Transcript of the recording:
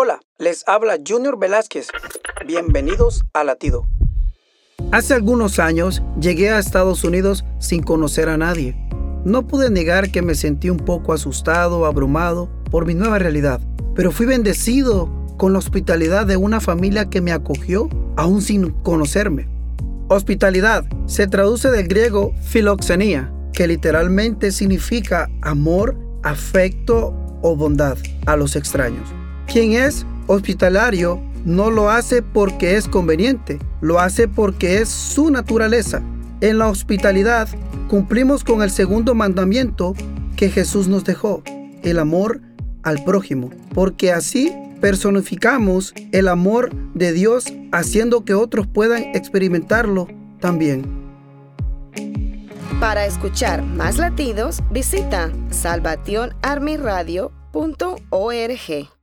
Hola, les habla Junior Velázquez. Bienvenidos a Latido. Hace algunos años llegué a Estados Unidos sin conocer a nadie. No pude negar que me sentí un poco asustado, abrumado por mi nueva realidad, pero fui bendecido con la hospitalidad de una familia que me acogió aún sin conocerme. Hospitalidad se traduce del griego filoxenía, que literalmente significa amor, afecto o bondad a los extraños. Quien es hospitalario no lo hace porque es conveniente, lo hace porque es su naturaleza. En la hospitalidad cumplimos con el segundo mandamiento que Jesús nos dejó, el amor al prójimo, porque así personificamos el amor de Dios haciendo que otros puedan experimentarlo también. Para escuchar más latidos, visita salvationarmyradio.org.